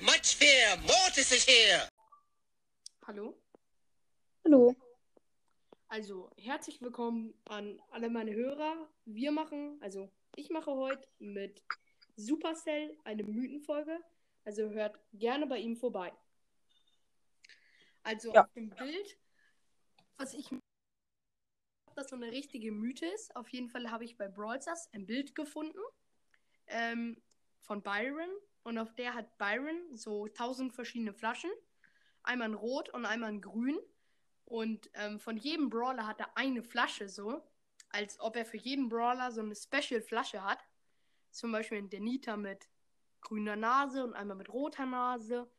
much fear. Mortis is here. Hallo? Hallo. Also, herzlich willkommen an alle meine Hörer. Wir machen, also ich mache heute mit Supercell eine Mythenfolge. Also hört gerne bei ihm vorbei. Also Ja. auf dem Bild, was ich das so eine richtige Mythe ist. Auf jeden Fall habe ich bei Brawl Stars ein Bild gefunden ähm, von Byron und auf der hat Byron so tausend verschiedene Flaschen. Einmal in Rot und einmal in Grün. Und ähm, von jedem Brawler hat er eine Flasche so, als ob er für jeden Brawler so eine Special-Flasche hat. Zum Beispiel ein Denita mit grüner Nase und einmal mit roter Nase.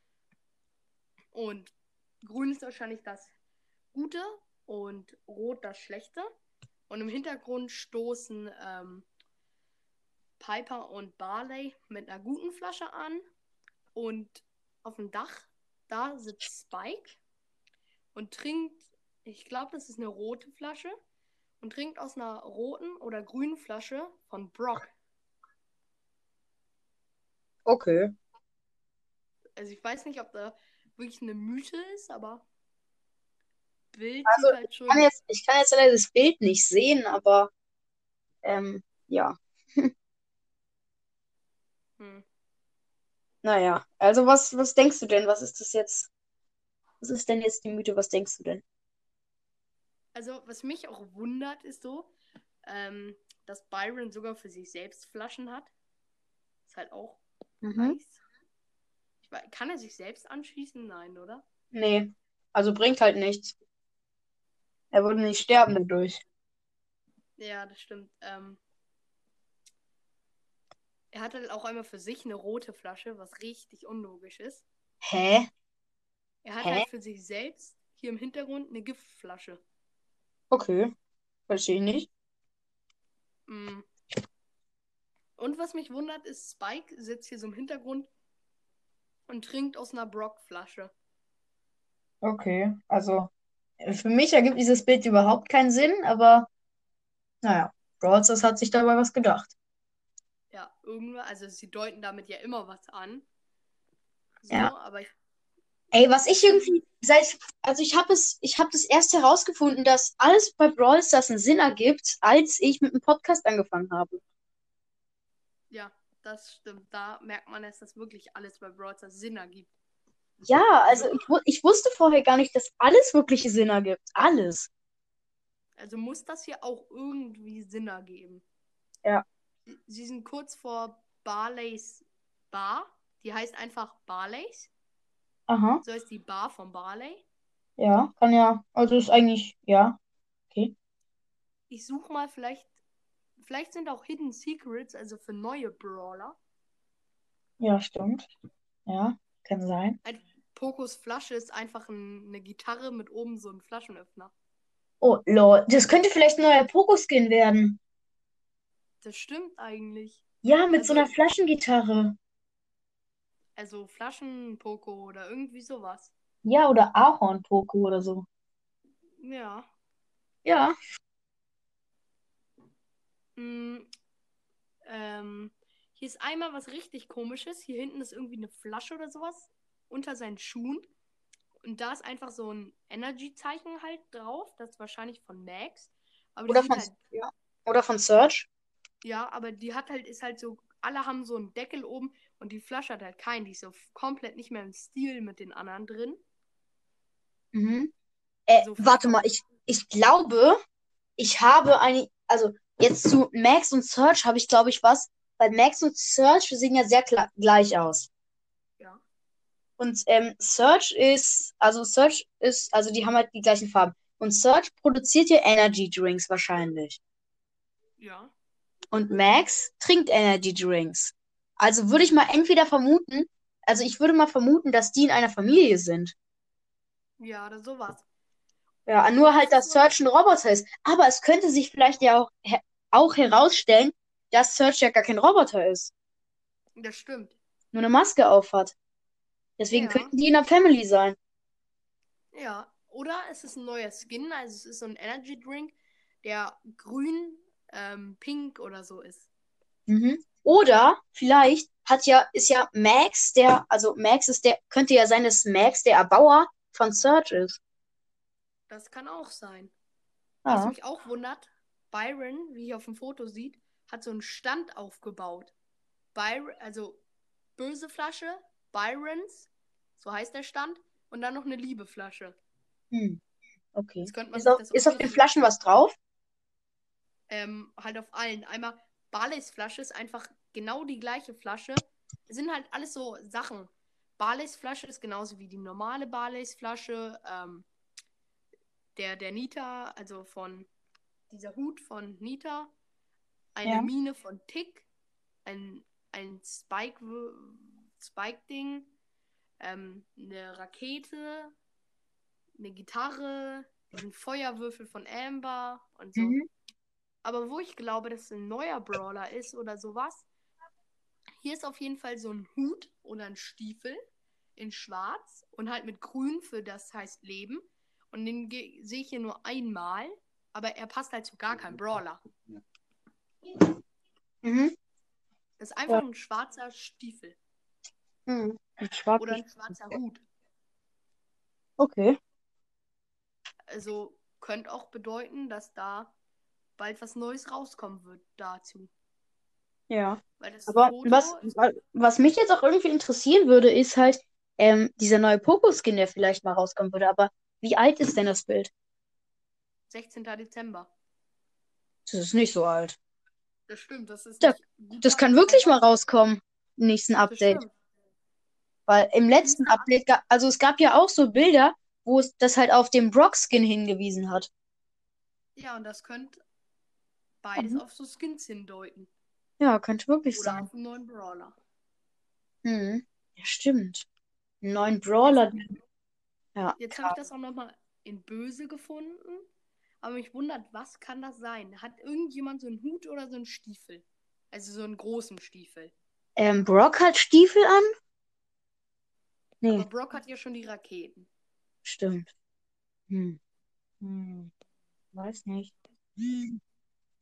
Und grün ist wahrscheinlich das Gute und rot das Schlechte. Und im Hintergrund stoßen ähm, Piper und Barley mit einer guten Flasche an. Und auf dem Dach, da sitzt Spike und trinkt, ich glaube, das ist eine rote Flasche, und trinkt aus einer roten oder grünen Flasche von Brock. Okay. Also ich weiß nicht, ob da wirklich eine Mythe ist, aber Bild Also, halt schon. Ich kann jetzt, ich kann jetzt leider das Bild nicht sehen, aber ähm, ja. Hm. Naja, also was, was denkst du denn? Was ist das jetzt? Was ist denn jetzt die Mythe? Was denkst du denn? Also, was mich auch wundert, ist so, ähm, dass Byron sogar für sich selbst Flaschen hat. Ist halt auch Mhm. nice. Weiß, kann er sich selbst anschließen? Nein, oder? Nee, also bringt halt nichts. Er würde nicht sterben dadurch. Ja, das stimmt. Ähm, er hat halt auch einmal für sich eine rote Flasche, was richtig unlogisch ist. Hä? Er hat Hä? halt für sich selbst hier im Hintergrund eine Giftflasche. Okay. Verstehe ich nicht. Mm. Und was mich wundert, ist, Spike sitzt hier so im Hintergrund und trinkt aus einer Brock-Flasche. Okay, also für mich ergibt dieses Bild überhaupt keinen Sinn, aber naja, Brawl hat sich dabei was gedacht. Ja, irgendwann, also sie deuten damit ja immer was an. So, Ja. aber ich, Ey, was ich irgendwie seit, also ich habe es, ich habe das erst herausgefunden, dass alles bei Brawl Stars einen Sinn ergibt, als ich mit dem Podcast angefangen habe. ja, das stimmt. Da merkt man, dass das wirklich alles bei Brawl Stars Sinn ergibt. Ja, also ich, ich wusste vorher gar nicht, dass alles wirklich Sinn ergibt. Alles. Also muss das hier auch irgendwie Sinn ergeben. Ja. Sie- sind kurz vor Barleys Bar. Die heißt einfach Barleys. Aha, So ist die Bar von Barley. ja, kann ja. Also ist eigentlich, ja. Ich suche mal, vielleicht, vielleicht sind auch Hidden Secrets, also für neue Brawler. Ja, stimmt. Ja, kann sein. Ein Pokos Flasche ist einfach ein, eine Gitarre mit oben so einem Flaschenöffner. Oh, lol. Das könnte vielleicht ein neuer Pokoskin werden. Das stimmt eigentlich. Ja, mit so Also- einer Flaschengitarre. Also Flaschen-Poko oder irgendwie sowas. Ja, oder Ahorn-Poko oder so. Ja. Ja. Mm, ähm, hier ist einmal was richtig komisches. Hier hinten ist irgendwie eine Flasche oder sowas unter seinen Schuhen. Und da ist einfach so ein Energy-Zeichen halt drauf. Das ist wahrscheinlich von Max. Oder von, halt, ja. Oder von Search. Ja, aber die hat halt, ist halt so, alle haben so einen Deckel oben und die Flasche hat halt keinen. Die ist so komplett nicht mehr im Stil mit den anderen drin. Mhm. Äh, So warte mal, ich, ich glaube, ich habe eine, also jetzt zu Max und Search habe ich, glaube ich, was, weil Max und Search sehen ja sehr gleich aus. Ja. Und ähm, Search ist, also Search ist, also die haben halt die gleichen Farben. Und Search produziert ja Energy Drinks wahrscheinlich. Ja. Und Max trinkt Energy Drinks. Also würde ich mal entweder vermuten, also ich würde mal vermuten, dass die in einer Familie sind. Ja, oder sowas. Ja, nur halt, dass Search ein Roboter ist. Aber es könnte sich vielleicht ja auch, he auch herausstellen, dass Search ja gar kein Roboter ist. Das stimmt. Nur eine Maske aufhat. Deswegen Ja. könnten die in der Family sein. Ja. Oder es ist ein neuer Skin, also es ist so ein Energy Drink, der grün, ähm, pink oder so ist. Mhm. Oder vielleicht hat ja, ist ja Max, der, also Max ist der, könnte ja sein, dass Max der Erbauer von Surge ist. Das kann auch sein. Was Ja. mich auch wundert, Byron, wie ihr auf dem Foto sieht, hat so einen Stand aufgebaut. Byron, also böse Flasche, Byrons, so heißt der Stand, und dann noch eine liebe Flasche. Hm. Okay. Ist auf, ist auf den Flaschen was drauf? Ähm, halt auf allen. Einmal Barleys Flasche ist einfach genau die gleiche Flasche. Es sind halt alles so Sachen. Barleys Flasche ist genauso wie die normale Barleys Flasche. Ähm, der, der Nita, also von dieser Hut von Nita. Eine Ja. Mine von Tick. Ein, ein Spike, Spike-Ding. Ähm, eine Rakete. Eine Gitarre. Ein Feuerwürfel von Amber und so. Mhm. Aber wo ich glaube, dass es ein neuer Brawler ist oder sowas. Hier ist auf jeden Fall so ein Hut oder ein Stiefel in schwarz und halt mit grün für das heißt Leben. Und den sehe ich hier nur einmal, aber er passt halt zu gar keinem Brawler. Mhm. Das ist einfach ein schwarzer Stiefel Mhm. Mit schwarzen oder ein schwarzer Hut. Okay. Also könnte auch bedeuten, dass da bald was Neues rauskommen wird dazu. Ja. Aber Foto was, was mich jetzt auch irgendwie interessieren würde, ist halt ähm, dieser neue Poco-Skin, der vielleicht mal rauskommen würde. Aber wie alt ist denn das Bild? 16. Dezember. Das ist nicht so alt. Das stimmt, das ist guter Das kann wirklich mal rauskommen im nächsten Update. Weil im letzten Update, also es gab ja auch so Bilder, wo es das halt auf den Brock-Skin hingewiesen hat. Ja, und das könnte beides Mhm. auf so Skins hindeuten. Ja, könnte wirklich Oder sein. auf einen neuen Brawler. Mhm. Ja, stimmt. Einen neuen Brawler. Jetzt, Ja, jetzt habe ich das auch nochmal in Böse gefunden. Aber mich wundert, was kann das sein? Hat irgendjemand so einen Hut oder so einen Stiefel? Also so einen großen Stiefel. ähm, Brock hat Stiefel an? Nee, Aber Brock hat ja schon die Raketen. stimmt. Hm. Hm. Weiß nicht.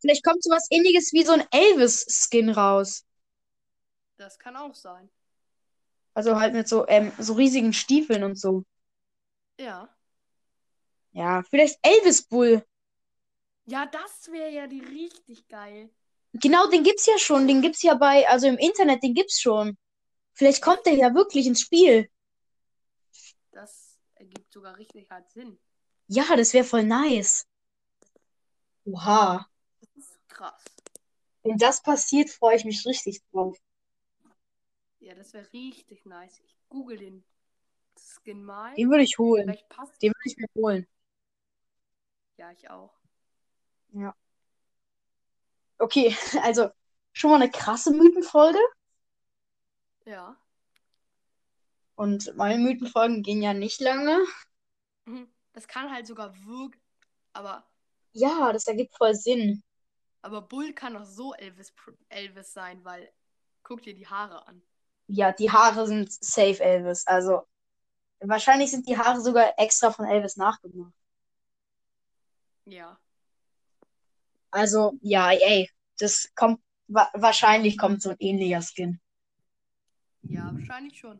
Vielleicht kommt sowas ähnliches wie so ein Elvis-Skin raus. Das kann auch sein. Also halt mit so, ähm, so riesigen Stiefeln und so. Ja. Ja, vielleicht Elvis Bull. Ja, das wäre ja die richtig geil. Genau, den gibt's ja schon. Den gibt's ja bei, also im Internet, den gibt's schon. Vielleicht kommt der ja wirklich ins Spiel. Das ergibt sogar richtig halt Sinn. Ja, das wäre voll nice. Oha. Krass. Wenn das passiert, freue ich mich richtig drauf. Ja, das wäre richtig nice. Ich google den Skin mal. Den würde ich holen. Den würde ich mir holen. Ja, ich auch. Okay, also schon mal eine krasse Mythenfolge. Ja. Und meine Mythenfolgen gehen ja nicht lange. Mhm. Das kann halt sogar wirklich. Aber, Ja, das ergibt voll Sinn. Aber Bull kann doch so Elvis, Elvis sein, weil. Guck dir die Haare an. Ja, die Haare sind safe Elvis. Also wahrscheinlich sind die Haare sogar extra von Elvis nachgemacht. Ja. Also, ja, ey, das kommt, wa wahrscheinlich kommt so ein ähnlicher Skin. Ja, wahrscheinlich schon.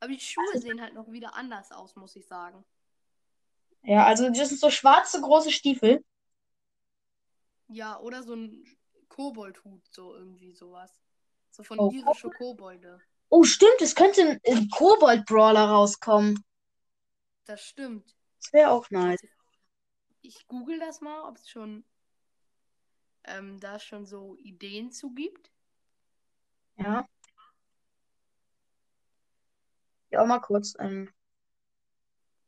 Aber die Schuhe sehen halt noch wieder anders aus, muss ich sagen. Ja, also das sind so schwarze große Stiefel. Ja, oder so ein Koboldhut, so irgendwie sowas. So von Oh, irische Kobolde. Oh, stimmt, es könnte ein, Kobold-Brawler rauskommen. Das stimmt. Das wäre auch nice. Ich google das mal, ob es schon ähm, da schon so Ideen zu gibt. Ja. Ja, mal kurz. Ähm,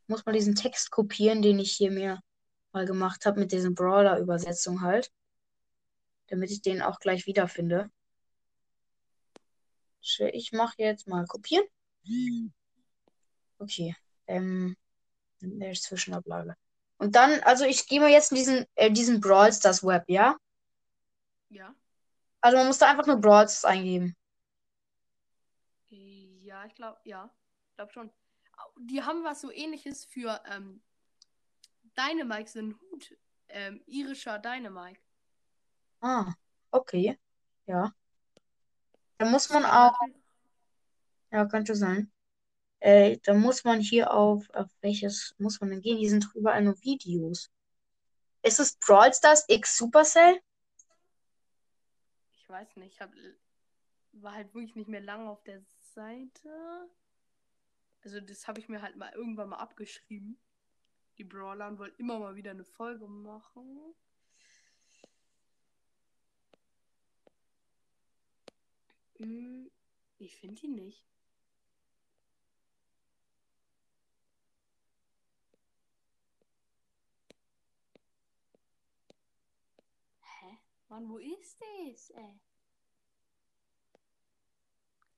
muss mal diesen Text kopieren, den ich hier mir mal gemacht habe mit diesen Brawler-Übersetzung halt. Damit ich den auch gleich wiederfinde. Ich mache jetzt mal kopieren. Okay. Ähm, der Zwischenablage. Und dann, also ich gehe mal jetzt in diesen, äh, diesen Brawl Stars Web, ja? Ja. Also man muss da einfach nur Brawl Stars eingeben. Ja, ich glaube, ja. Ich glaube schon. Die haben was so ähnliches für ähm, Dynamike, einen Hut. Ähm, irischer Dynamike. Ah, okay. Ja. Da muss man auch, ja, könnte sein. Äh, da muss man hier auf, auf welches muss man denn gehen? Hier sind überall nur Videos. Ist es Brawl Stars X Supercell? Ich weiß nicht, ich hab, war halt wirklich nicht mehr lange auf der Seite. Also das habe ich mir halt mal irgendwann mal abgeschrieben. Die Brawler und wollte immer mal wieder eine Folge machen. Hm, ich finde die nicht. Hä? Mann, wo ist das, ey?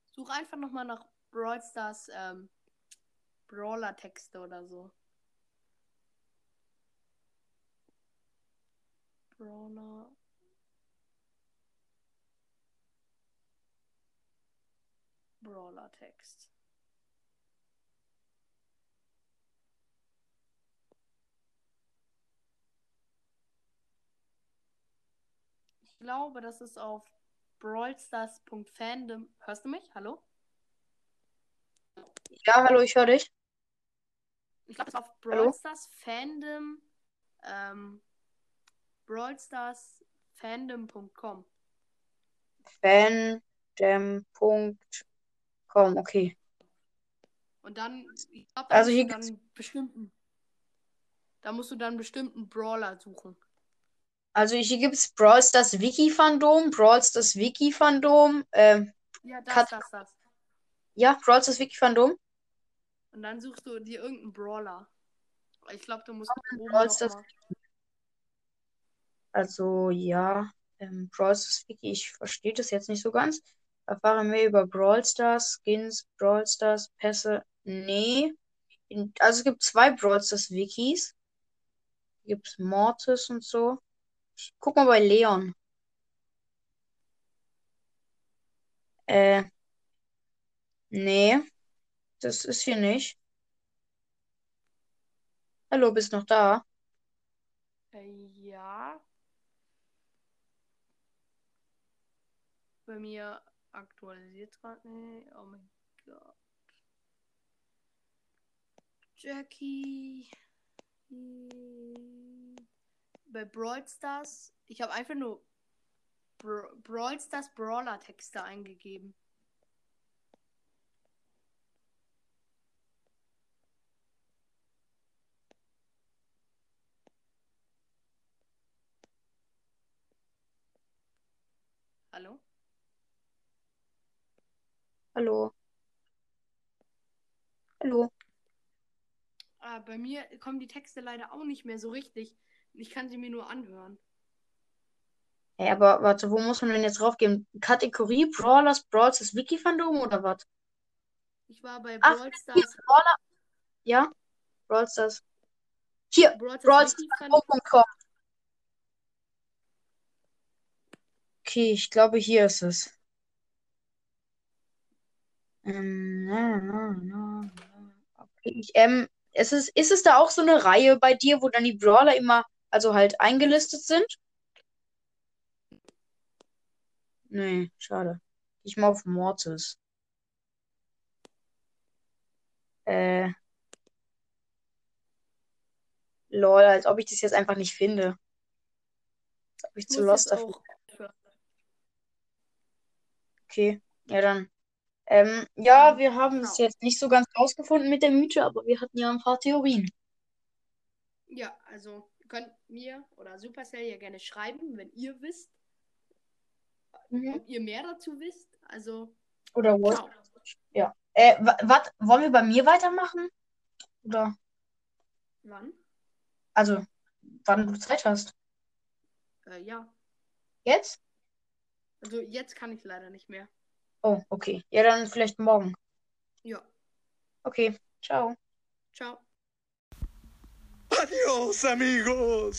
Such einfach nochmal nach Brawl Stars ähm, Brawler-Texte oder so. Brawler. Brawler-Text. Ich glaube, das ist auf brawlstars.fandom. Hörst du mich? Hallo? Ja, hallo, ich höre dich. Ich glaube, das ist auf Hallo? Brawlstars Fandom. Ähm, brawlstarsfandom.com. Fandom.com, okay. Und dann, ich glaube, da Also musst hier du dann einen bestimmten. Da musst du dann bestimmten Brawler suchen. Also hier gibt es Brawl Stars Wiki-Fandom, Brawl Stars Wiki-Fandom, ähm, Ja, das, Kat- das, das. ja, Brawl Stars Wiki-Fandom. Und dann suchst du dir irgendeinen Brawler. Ich glaube, du musst oben Brawl Stars- mal- Also ja, ähm, Brawl Stars Wiki, ich verstehe das jetzt nicht so ganz. Erfahre mehr über Brawl Stars, Skins, Brawl Stars, Pässe. Nee. Also es gibt zwei Brawl Stars Wikis. Gibt es Mortis und so. Ich guck mal bei Leon. Äh, nee, das ist hier nicht. Hallo, bist noch da? Äh, ja. Bei mir aktualisiert gerade. Nee, oh mein Gott. Jackie. Bei Brawl Stars. Ich habe einfach nur Bra Brawl Stars Brawler Texte eingegeben. Hallo? Hallo. Hallo. Ah, bei mir kommen die Texte leider auch nicht mehr so richtig. Ich kann sie mir nur anhören. Hey, aber warte, wo muss man denn jetzt draufgehen? Kategorie Brawlers, Brawls, das Wiki-Fandom oder was? Ich war bei Ach, Brawl Stars. Brawler. Ja, Brawl Stars. Hier, Brawl Stars Brawl Wiki fand- Stars.com. Okay, ich glaube, hier ist es. Ähm, na, na, na, na. Okay, ich, ähm, es ist, ist es da auch so eine Reihe bei dir, wo dann die Brawler immer, also halt eingelistet sind? Nee, schade. Ich mal auf Mortis. Äh. Lol, als ob ich das jetzt einfach nicht finde. Als ob ich Ich zu lost dafür. Okay, ja dann. Ähm, ja, wir haben es genau. jetzt nicht so ganz rausgefunden mit der Mythe, aber wir hatten ja ein paar Theorien. Ja, also ihr könnt mir oder Supercell ja gerne schreiben, wenn ihr wisst, Mhm. ob ihr mehr dazu wisst. Also, Oder was? ciao. Ja. Äh, was? Wollen wir bei mir weitermachen? Oder? Wann? Also, wann du Zeit hast? Äh, ja. Jetzt? Also jetzt kann ich leider nicht mehr. Oh, okay. Ja, dann vielleicht morgen. Ja. Okay, ciao. Ciao. Adiós, amigos.